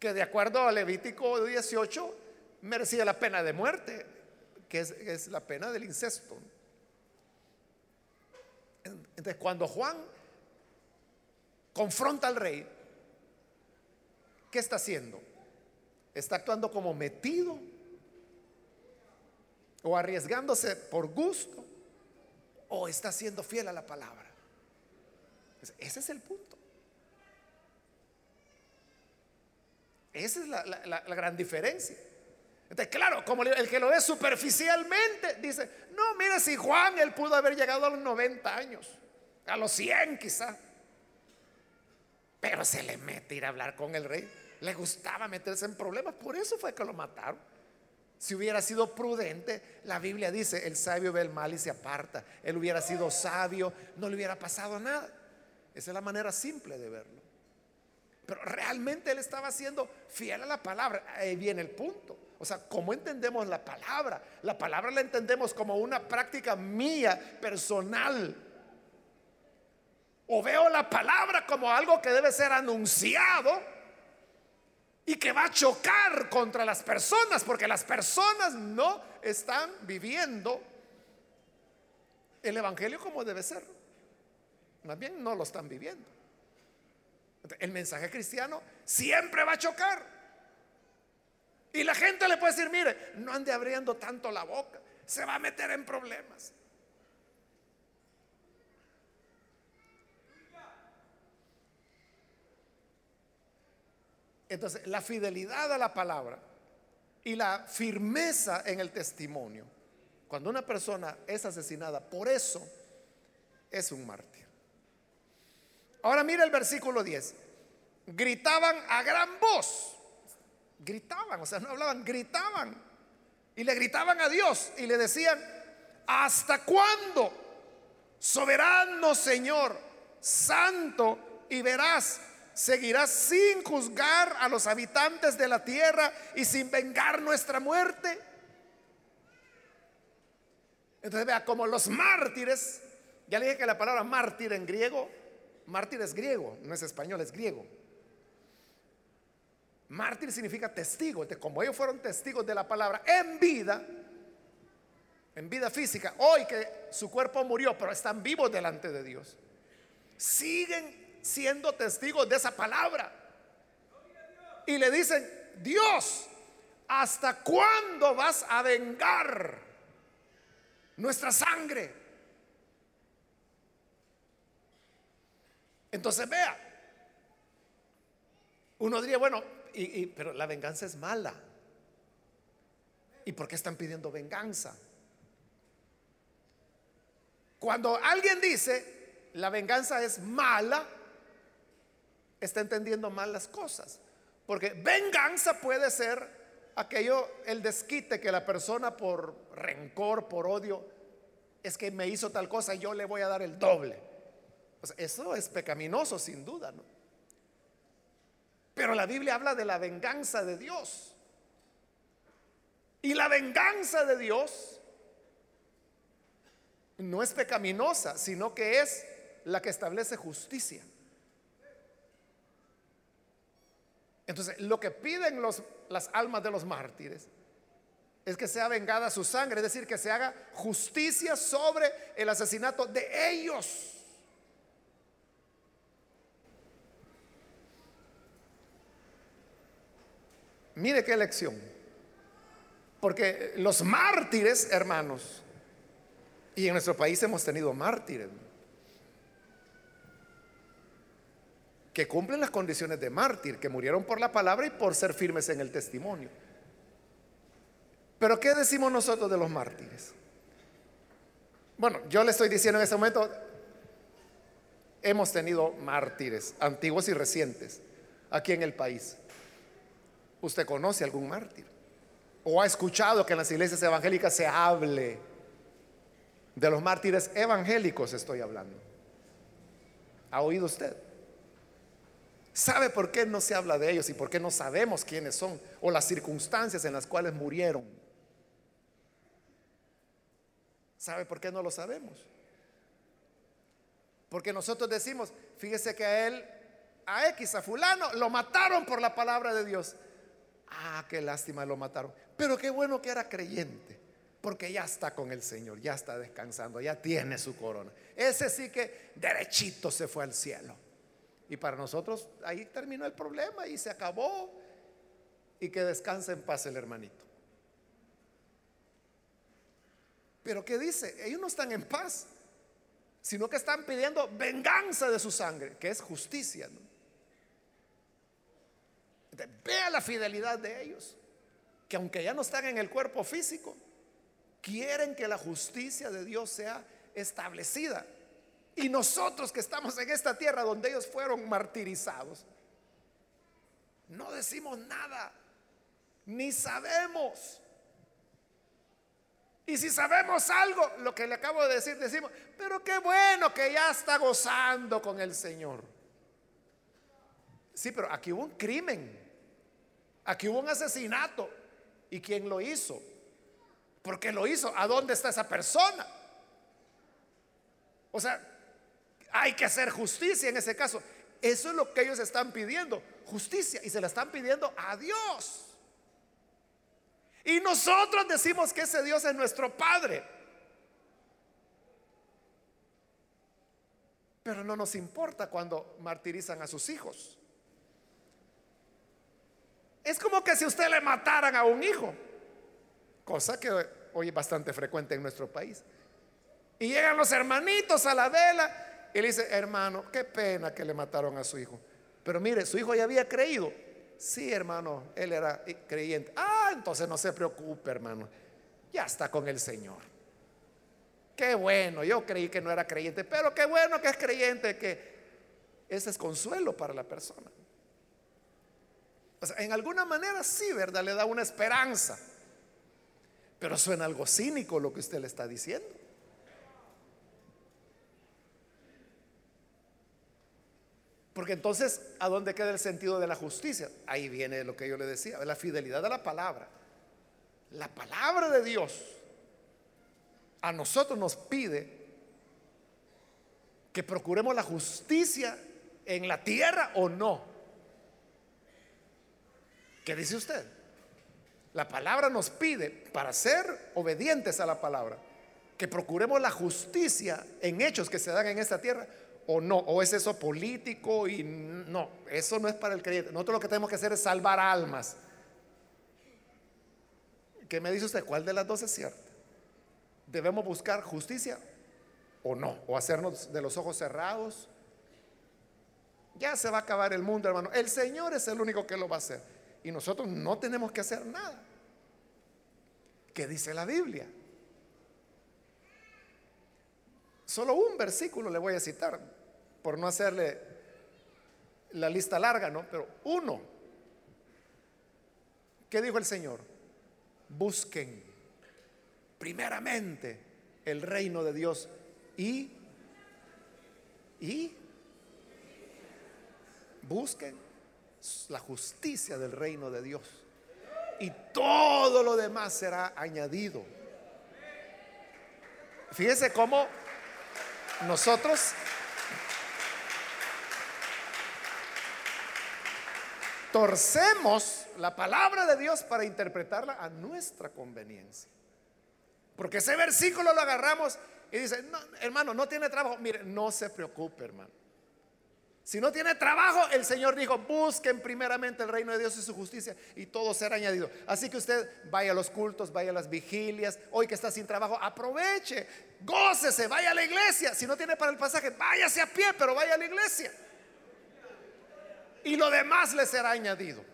que de acuerdo a Levítico 18 merecía la pena de muerte, que es, la pena del incesto. Entonces, cuando Juan confronta al rey, ¿qué está haciendo? ¿Está actuando como metido? ¿O arriesgándose por gusto? ¿O está siendo fiel a la palabra? Ese es el punto. Esa es la, gran diferencia. Entonces, claro, como el que lo ve superficialmente, dice, no, mire, si Juan, él pudo haber llegado a los 90 años, a los 100 quizá. Pero se le mete ir a hablar con el rey. Le gustaba meterse en problemas, por eso fue que lo mataron. Si hubiera sido prudente, la Biblia dice, el sabio ve el mal y se aparta. Él hubiera sido sabio, no le hubiera pasado nada. Esa es la manera simple de verlo. Pero realmente él estaba siendo fiel a la palabra. Ahí viene el punto. O sea, ¿cómo entendemos la palabra? La palabra la entendemos como una práctica mía, personal. O veo la palabra como algo que debe ser anunciado y que va a chocar contra las personas, porque las personas no están viviendo el Evangelio como debe ser. Más bien no lo están viviendo. El mensaje cristiano siempre va a chocar. Y la gente le puede decir, mire, no ande abriendo tanto la boca, se va a meter en problemas. Entonces, la fidelidad a la palabra y la firmeza en el testimonio, cuando una persona es asesinada, por eso es un mártir. Ahora mira el versículo 10. Gritaban a gran voz. Gritaban, o sea, no hablaban, gritaban. Y le gritaban a Dios y le decían, ¿hasta cuándo? Soberano Señor, santo y verás, seguirás sin juzgar a los habitantes de la tierra y sin vengar nuestra muerte. Entonces vea, como los mártires, ya le dije que la palabra mártir en griego Mártir es griego, no es español, es griego. Mártir significa testigo. Como ellos fueron testigos de la palabra en vida, en vida física, hoy que su cuerpo murió, pero están vivos delante de Dios, siguen siendo testigos de esa palabra. Y le dicen, Dios, ¿hasta cuándo vas a vengar nuestra sangre? Entonces vea, uno diría, bueno, pero la venganza es mala. ¿Y por qué están pidiendo venganza? Cuando alguien dice la venganza es mala, está entendiendo mal las cosas. Porque venganza puede ser aquello, el desquite que la persona por rencor, por odio, es que me hizo tal cosa y yo le voy a dar el doble eso es pecaminoso sin duda, ¿no? Pero la Biblia habla de la venganza de Dios. Y la venganza de Dios no es pecaminosa, sino que es la que establece justicia. Entonces, lo que piden las almas de los mártires es que sea vengada su sangre, es decir, que se haga justicia sobre el asesinato de ellos. Mire qué lección. Porque los mártires, hermanos, y en nuestro país hemos tenido mártires, que cumplen las condiciones de mártir, que murieron por la palabra y por ser firmes en el testimonio. Pero ¿qué decimos nosotros de los mártires? Bueno, yo le estoy diciendo en este momento, hemos tenido mártires antiguos y recientes aquí en el país. ¿Usted conoce algún mártir? ¿O ha escuchado que en las iglesias evangélicas se hable de los mártires evangélicos? Estoy hablando. ¿Ha oído usted? ¿Sabe por qué no se habla de ellos y por qué no sabemos quiénes son o las circunstancias en las cuales murieron? ¿Sabe por qué no lo sabemos? Porque nosotros decimos, fíjese que a él, a X, a fulano, lo mataron por la palabra de Dios. Ah, qué lástima lo mataron. Pero qué bueno que era creyente. Porque ya está con el Señor, ya está descansando, ya tiene su corona. Ese sí que derechito se fue al cielo. Y para nosotros ahí terminó el problema y se acabó. Y que descanse en paz el hermanito. Pero ¿qué dice? Ellos no están en paz, sino que están pidiendo venganza de su sangre, que es justicia. Vea la fidelidad de ellos, que aunque ya no están en el cuerpo físico, quieren que la justicia de Dios sea establecida. Y nosotros que estamos en esta tierra donde ellos fueron martirizados, no decimos nada, ni sabemos. Y si sabemos algo, lo que le acabo de decir, decimos, pero qué bueno que ya está gozando con el Señor. Sí, pero aquí hubo un crimen, aquí hubo un asesinato. ¿Y quién lo hizo? ¿Por qué lo hizo? ¿A dónde está esa persona? O sea, hay que hacer justicia en ese caso. Eso es lo que ellos están pidiendo, justicia. Y se la están pidiendo a Dios. Y nosotros decimos que ese Dios es nuestro Padre. Pero no nos importa cuando martirizan a sus hijos. Es como que si usted le mataran a un hijo, cosa que hoy es bastante frecuente en nuestro país. Y llegan los hermanitos a la vela le dice, hermano, qué pena que le mataron a su hijo. Pero mire, su hijo ya había creído. Sí, hermano, él era creyente. Ah, entonces no se preocupe, hermano. Ya está con el Señor. Qué bueno, yo creí que no era creyente, pero qué bueno que es creyente, que ese es consuelo para la persona en alguna manera sí, ¿verdad? Le da una esperanza. Pero suena algo cínico lo que usted le está diciendo. Porque entonces, ¿a dónde queda el sentido de la justicia? Ahí viene lo que yo le decía, la fidelidad de la palabra. La palabra de Dios a nosotros nos pide que procuremos la justicia en la tierra o no. ¿Qué dice usted? La palabra nos pide, para ser obedientes a la palabra, que procuremos la justicia en hechos que se dan en esta tierra o no, o es eso político y no, eso no es para el creyente. Nosotros lo que tenemos que hacer es salvar almas. ¿Qué me dice usted? ¿Cuál de las dos es cierta? ¿Debemos buscar justicia o no? ¿O hacernos de los ojos cerrados? Ya se va a acabar el mundo, hermano. El Señor es el único que lo va a hacer. Y nosotros no tenemos que hacer nada. ¿Qué dice la Biblia? Solo un versículo le voy a citar, por no hacerle la lista larga, ¿no? Pero uno. ¿Qué dijo el Señor? Busquen primeramente el reino de Dios y y busquen la justicia del reino de Dios. Y todo lo demás será añadido. Fíjese cómo nosotros torcemos la palabra de Dios para interpretarla a nuestra conveniencia. Porque ese versículo lo agarramos y dice, hermano, no tiene trabajo. Mire, no se preocupe, hermano. Si no tiene trabajo, el Señor dijo, busquen primeramente el reino de Dios y su justicia y todo será añadido. Así que usted vaya a los cultos, vaya a las vigilias, hoy que está sin trabajo, aproveche, gócese, vaya a la iglesia. Si no tiene para el pasaje, váyase a pie, pero vaya a la iglesia. Y lo demás le será añadido.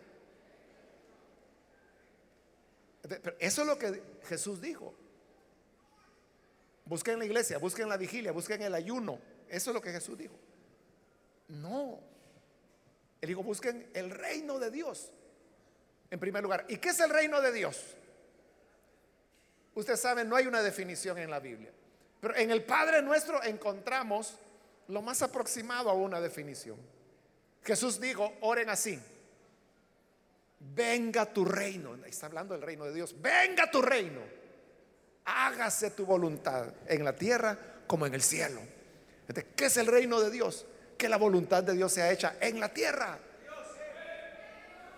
eso es lo que Jesús dijo. Busquen la iglesia, busquen la vigilia, busquen el ayuno. Eso es lo que Jesús dijo. No. Él dijo, busquen el reino de Dios en primer lugar. ¿Y qué es el reino de Dios? Usted sabe, no hay una definición en la Biblia. Pero en el Padre nuestro encontramos lo más aproximado a una definición. Jesús dijo, oren así. Venga tu reino. Está hablando del reino de Dios. Venga tu reino. Hágase tu voluntad en la tierra como en el cielo. ¿Qué es el reino de Dios? que la voluntad de Dios sea hecha en la tierra.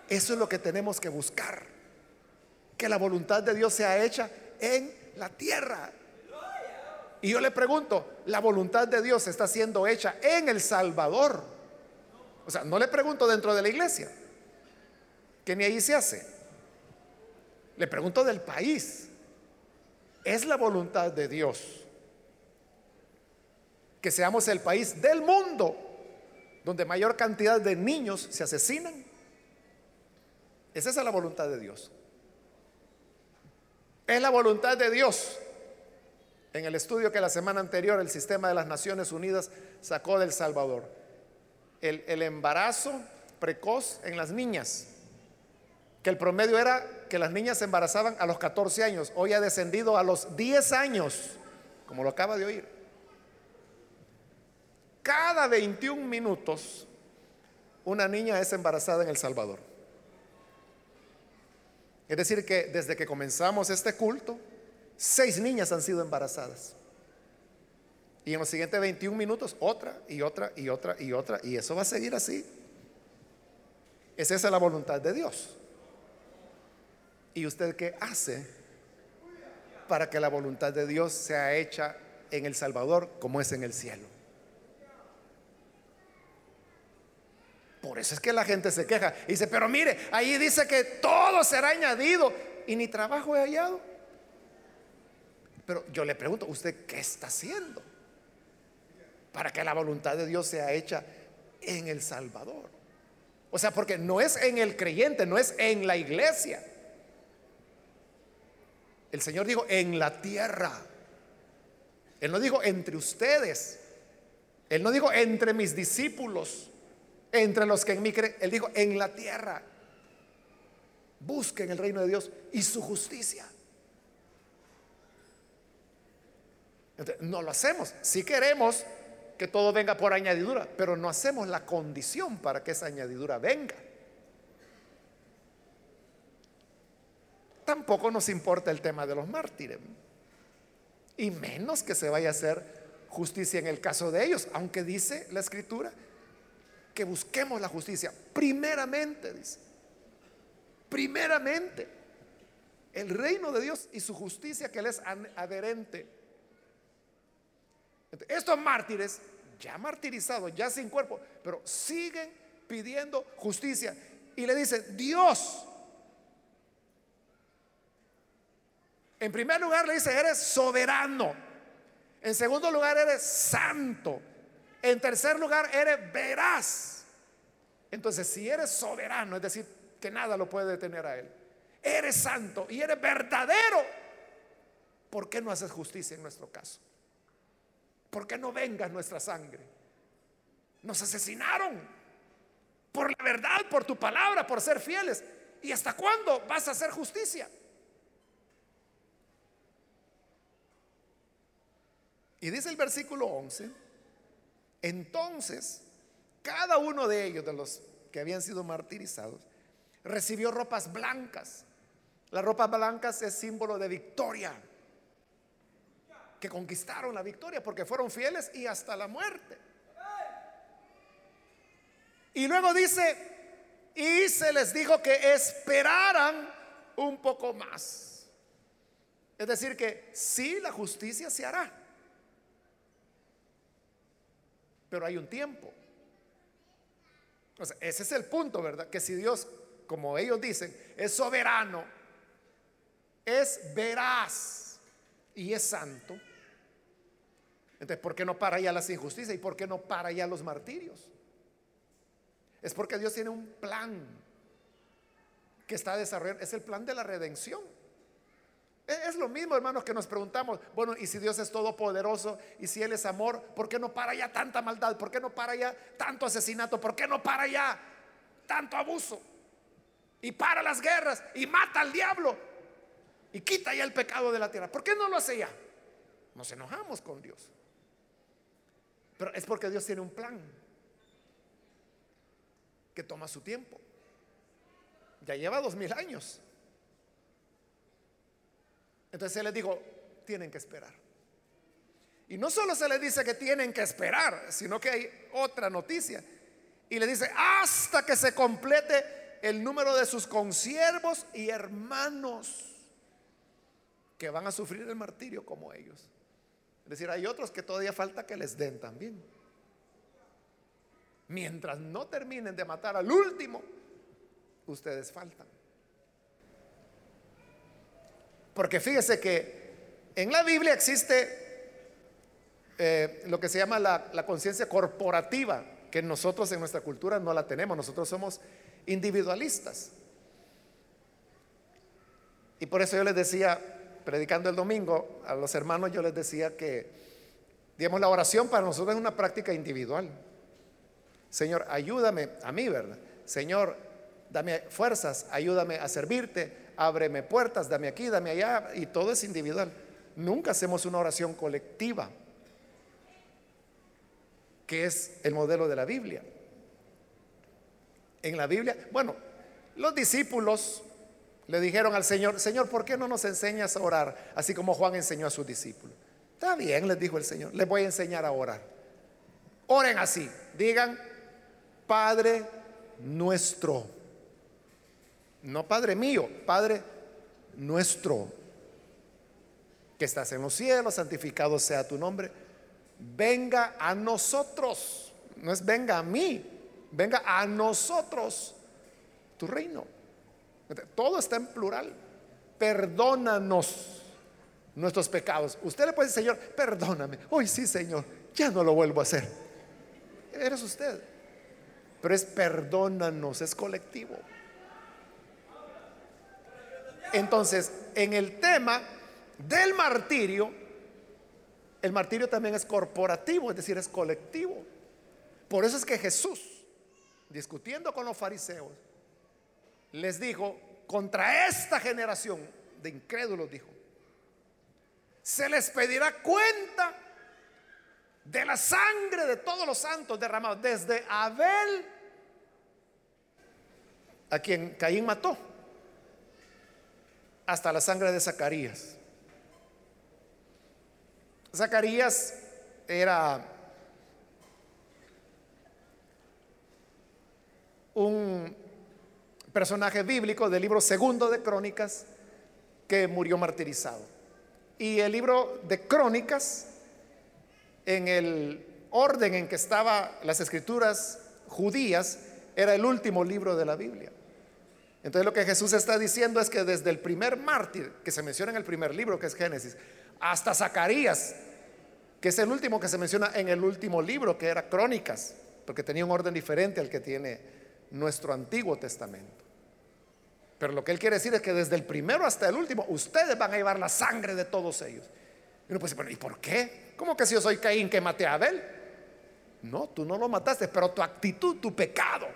Eso es lo que tenemos que buscar. Que la voluntad de Dios sea hecha en la tierra. Y yo le pregunto, ¿la voluntad de Dios está siendo hecha en El Salvador? O sea, no le pregunto dentro de la iglesia, que ni ahí se hace. Le pregunto del país. Es la voluntad de Dios que seamos el país del mundo donde mayor cantidad de niños se asesinan. Es esa la voluntad de Dios. Es la voluntad de Dios. En el estudio que la semana anterior el sistema de las Naciones Unidas sacó del Salvador. El, embarazo precoz en las niñas. Que el promedio era que las niñas se embarazaban a los 14 años. Hoy ha descendido a los 10 años, como lo acaba de oír. Cada 21 minutos una niña es embarazada en El Salvador. Es decir, que desde que comenzamos este culto, seis niñas han sido embarazadas. Y en los siguientes 21 minutos otra y otra y otra y otra. Y eso va a seguir así. Es esa la voluntad de Dios. ¿Y usted qué hace para que la voluntad de Dios sea hecha en El Salvador como es en el cielo? Por eso es que la gente se queja y dice, pero mire, ahí dice que todo será añadido y ni trabajo he hallado. Pero yo le pregunto, ¿usted qué está haciendo para que la voluntad de Dios sea hecha en el Salvador? O sea, porque no es en el creyente, no es en la iglesia. El Señor dijo, en la tierra. Él no dijo entre ustedes. Él no dijo entre mis discípulos entre los que en mí creen. Él dijo, en la tierra. Busquen el reino de Dios y su justicia. no lo hacemos. Si queremos que todo venga por añadidura, pero no hacemos la condición para que esa añadidura venga. Tampoco nos importa el tema de los mártires. Y menos que se vaya a hacer justicia en el caso de ellos, aunque dice la escritura que busquemos la justicia. Primeramente, dice. Primeramente. El reino de Dios y su justicia que Él es adherente. Estos mártires, ya martirizados, ya sin cuerpo, pero siguen pidiendo justicia. Y le dicen, Dios. En primer lugar le dice, eres soberano. En segundo lugar, eres santo. En tercer lugar, eres veraz. Entonces, si eres soberano, es decir, que nada lo puede detener a Él, eres santo y eres verdadero, ¿por qué no haces justicia en nuestro caso? ¿Por qué no venga nuestra sangre? Nos asesinaron por la verdad, por tu palabra, por ser fieles. ¿Y hasta cuándo vas a hacer justicia? Y dice el versículo 11 entonces, cada uno de ellos, de los que habían sido martirizados, recibió ropas blancas. Las ropas blancas es símbolo de victoria, que conquistaron la victoria porque fueron fieles y hasta la muerte. Y luego dice, y se les dijo que esperaran un poco más. Es decir, que sí, la justicia se hará pero hay un tiempo. ese es el punto, ¿verdad? Que si Dios, como ellos dicen, es soberano, es veraz y es santo, entonces, ¿por qué no para ya las injusticias y por qué no para ya los martirios? Es porque Dios tiene un plan que está desarrollando, es el plan de la redención. Es lo mismo, hermanos, que nos preguntamos, bueno, y si Dios es todopoderoso y si Él es amor, ¿por qué no para ya tanta maldad? ¿Por qué no para ya tanto asesinato? ¿Por qué no para ya tanto abuso? Y para las guerras y mata al diablo y quita ya el pecado de la tierra. ¿Por qué no lo hace ya? Nos enojamos con Dios. Pero es porque Dios tiene un plan que toma su tiempo. Ya lleva dos mil años. Entonces se les dijo, tienen que esperar. Y no solo se les dice que tienen que esperar, sino que hay otra noticia. Y le dice, hasta que se complete el número de sus consiervos y hermanos que van a sufrir el martirio como ellos. Es decir, hay otros que todavía falta que les den también. Mientras no terminen de matar al último, ustedes faltan. Porque fíjese que en la Biblia existe eh, lo que se llama la, la conciencia corporativa, que nosotros en nuestra cultura no la tenemos, nosotros somos individualistas. Y por eso yo les decía, predicando el domingo, a los hermanos yo les decía que, digamos, la oración para nosotros es una práctica individual. Señor, ayúdame a mí, ¿verdad? Señor, dame fuerzas, ayúdame a servirte, ábreme puertas, dame aquí, dame allá, y todo es individual. Nunca hacemos una oración colectiva, que es el modelo de la Biblia. En la Biblia, bueno, los discípulos le dijeron al Señor, Señor, ¿por qué no nos enseñas a orar así como Juan enseñó a sus discípulos? Está bien, les dijo el Señor, les voy a enseñar a orar. Oren así, digan, Padre nuestro. No Padre mío, Padre nuestro, que estás en los cielos, santificado sea tu nombre. Venga a nosotros, no es venga a mí, venga a nosotros tu reino. Todo está en plural. Perdónanos nuestros pecados. Usted le puede decir, Señor, perdóname. Hoy sí, Señor, ya no lo vuelvo a hacer. Eres usted. Pero es perdónanos, es colectivo. Entonces, en el tema del martirio, el martirio también es corporativo, es decir, es colectivo. Por eso es que Jesús, discutiendo con los fariseos, les dijo, contra esta generación de incrédulos, dijo, se les pedirá cuenta de la sangre de todos los santos derramados, desde Abel, a quien Caín mató, hasta la sangre de Zacarías. Zacarías era un personaje bíblico del libro segundo de Crónicas que murió martirizado. Y el libro de Crónicas, en el orden en que estaban las escrituras judías, era el último libro de la Biblia. Entonces lo que Jesús está diciendo es que desde el primer mártir que se menciona en el primer libro, que es Génesis, hasta Zacarías, que es el último que se menciona en el último libro, que era Crónicas, porque tenía un orden diferente al que tiene nuestro Antiguo Testamento. Pero lo que él quiere decir es que desde el primero hasta el último, ustedes van a llevar la sangre de todos ellos. Y uno puede decir, ¿y por qué? ¿Cómo que si yo soy Caín que maté a Abel? No, tú no lo mataste, pero tu actitud, tu pecado,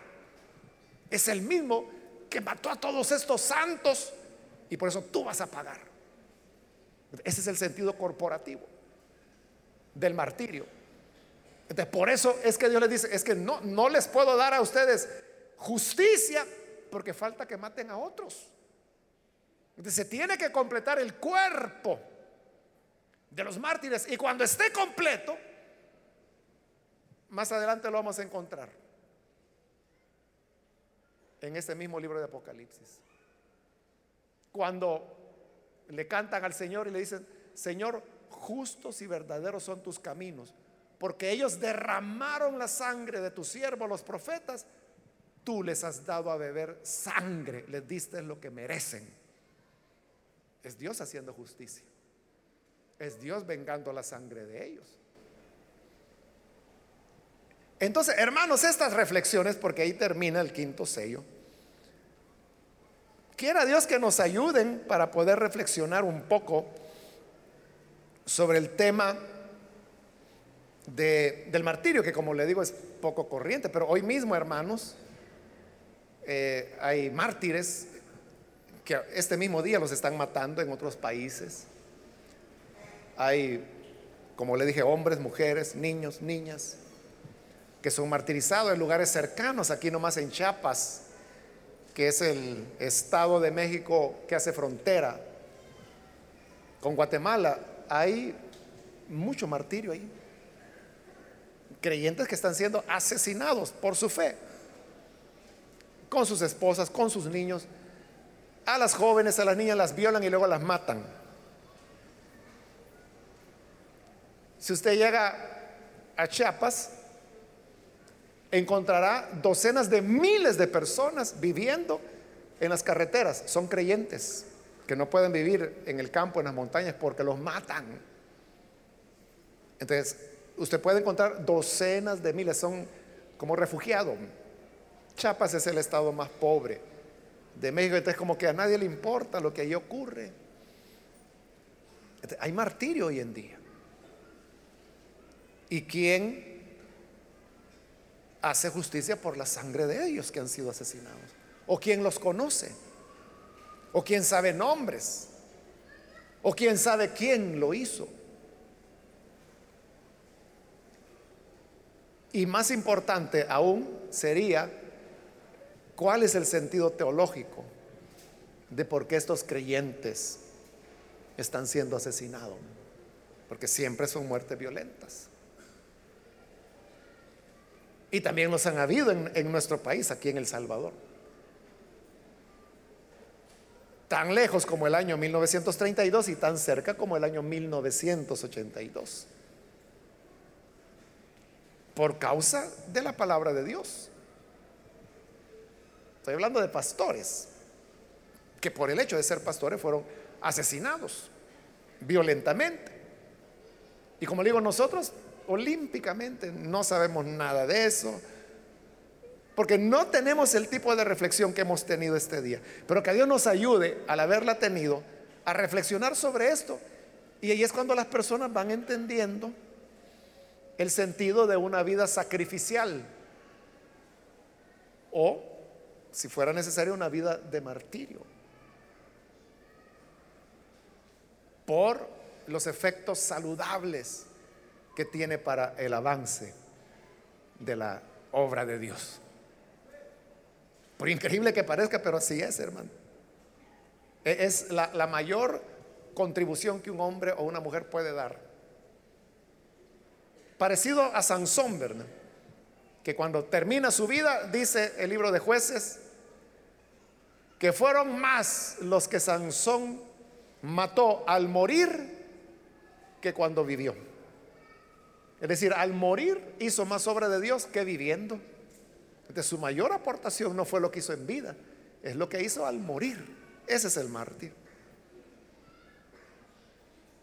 es el mismo que mató a todos estos santos y por eso tú vas a pagar. Ese es el sentido corporativo del martirio. Entonces, por eso es que Dios les dice, es que no, no les puedo dar a ustedes justicia porque falta que maten a otros. Entonces se tiene que completar el cuerpo de los mártires y cuando esté completo, más adelante lo vamos a encontrar en este mismo libro de Apocalipsis. Cuando le cantan al Señor y le dicen, Señor, justos y verdaderos son tus caminos, porque ellos derramaron la sangre de tus siervos, los profetas, tú les has dado a beber sangre, les diste lo que merecen. Es Dios haciendo justicia. Es Dios vengando la sangre de ellos. Entonces, hermanos, estas reflexiones, porque ahí termina el quinto sello, quiera Dios que nos ayuden para poder reflexionar un poco sobre el tema del martirio, que como le digo es poco corriente, pero hoy mismo, hermanos, eh, hay mártires que este mismo día los están matando en otros países. Hay, como le dije, hombres, mujeres, niños, niñas, que son martirizados en lugares cercanos, aquí nomás en Chiapas, que es el estado de México que hace frontera con Guatemala. Hay mucho martirio ahí. Creyentes que están siendo asesinados por su fe con sus esposas, con sus niños. A las jóvenes, a las niñas las violan y luego las matan. Si usted llega a Chiapas, encontrará docenas de miles de personas viviendo en las carreteras. Son creyentes que no pueden vivir en el campo, en las montañas, porque los matan. Entonces, usted puede encontrar docenas de miles, son como refugiados. Chiapas es el estado más pobre de México, entonces como que a nadie le importa lo que ahí ocurre. hay martirio hoy en día. ¿Y quién hace justicia por la sangre de ellos que han sido asesinados? ¿O quién los conoce? ¿O quién sabe nombres? ¿O quién sabe quién lo hizo? Y más importante aún sería cuál es el sentido teológico de por qué estos creyentes están siendo asesinados. Porque siempre son muertes violentas. Y también los han habido en, nuestro país, aquí en El Salvador. Tan lejos como el año 1932 y tan cerca como el año 1982 por causa de la palabra de Dios. Estoy hablando de pastores que por el hecho de ser pastores fueron asesinados violentamente. Y como digo, nosotros olímpicamente no sabemos nada de eso, porque no tenemos el tipo de reflexión que hemos tenido este día. Pero que Dios nos ayude al haberla tenido a reflexionar sobre esto. Y ahí es cuando las personas van entendiendo el sentido de una vida sacrificial o, si fuera necesario, una vida de martirio por los efectos saludables que tiene para el avance de la obra de Dios. Por increíble que parezca, pero así es, hermano. E-, es la, la mayor contribución que un hombre o una mujer puede dar parecido a Sansón, ¿verdad? Que cuando termina su vida, dice el libro de jueces, que fueron más los que Sansón mató al morir que cuando vivió. Es decir, al morir hizo más obra de Dios que viviendo. De su mayor aportación no fue lo que hizo en vida, es lo que hizo al morir. Ese es el mártir.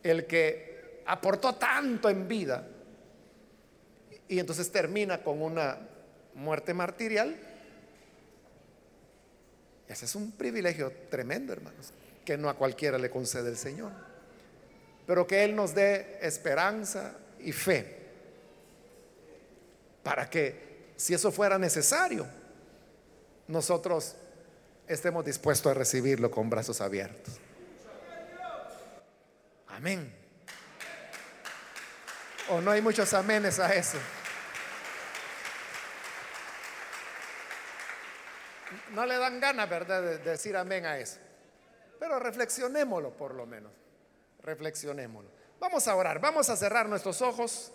El que aportó tanto en vida y entonces termina con una muerte martirial. Ese es un privilegio tremendo, hermanos, que no a cualquiera le concede el Señor. Pero que Él nos dé esperanza y fe para que, si eso fuera necesario, nosotros estemos dispuestos a recibirlo con brazos abiertos. Amén. ¿O no hay muchos amenes a eso? No le dan ganas, ¿verdad?, de decir amén a eso. Pero reflexionémoslo por lo menos. Reflexionémoslo. Vamos a orar, vamos a cerrar nuestros ojos.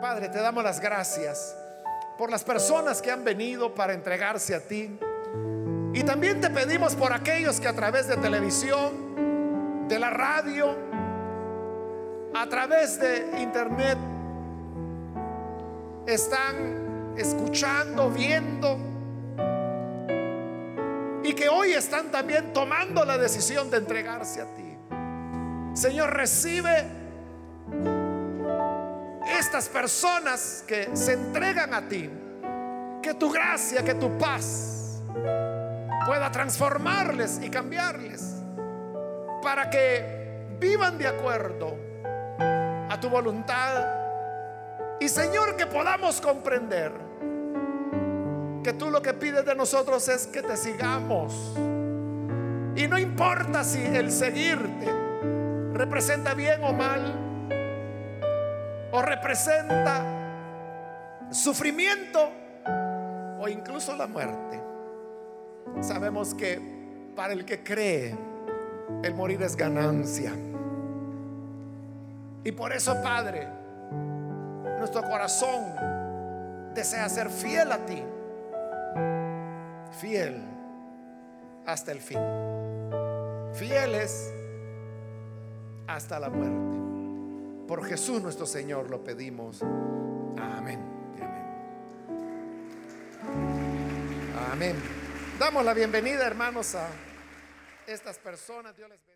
Padre, te damos las gracias por las personas que han venido para entregarse a ti. Y también te pedimos por aquellos que a través de televisión, de la radio, a través de internet, están escuchando, viendo y que hoy están también tomando la decisión de entregarse a ti. Señor, recibe estas personas que se entregan a ti, que tu gracia, que tu paz pueda transformarles y cambiarles para que vivan de acuerdo a tu voluntad. Y Señor, que podamos comprender que tú lo que pides de nosotros es que te sigamos. Y no importa si el seguirte representa bien o mal, o representa sufrimiento o incluso la muerte. Sabemos que para el que cree, el morir es ganancia. Y por eso, Padre, nuestro corazón desea ser fiel a ti fiel hasta el fin. Fieles hasta la muerte. Por Jesús nuestro Señor lo pedimos. Amén. Amén. Amén. Damos la bienvenida, hermanos, a estas personas. Dios les bendiga.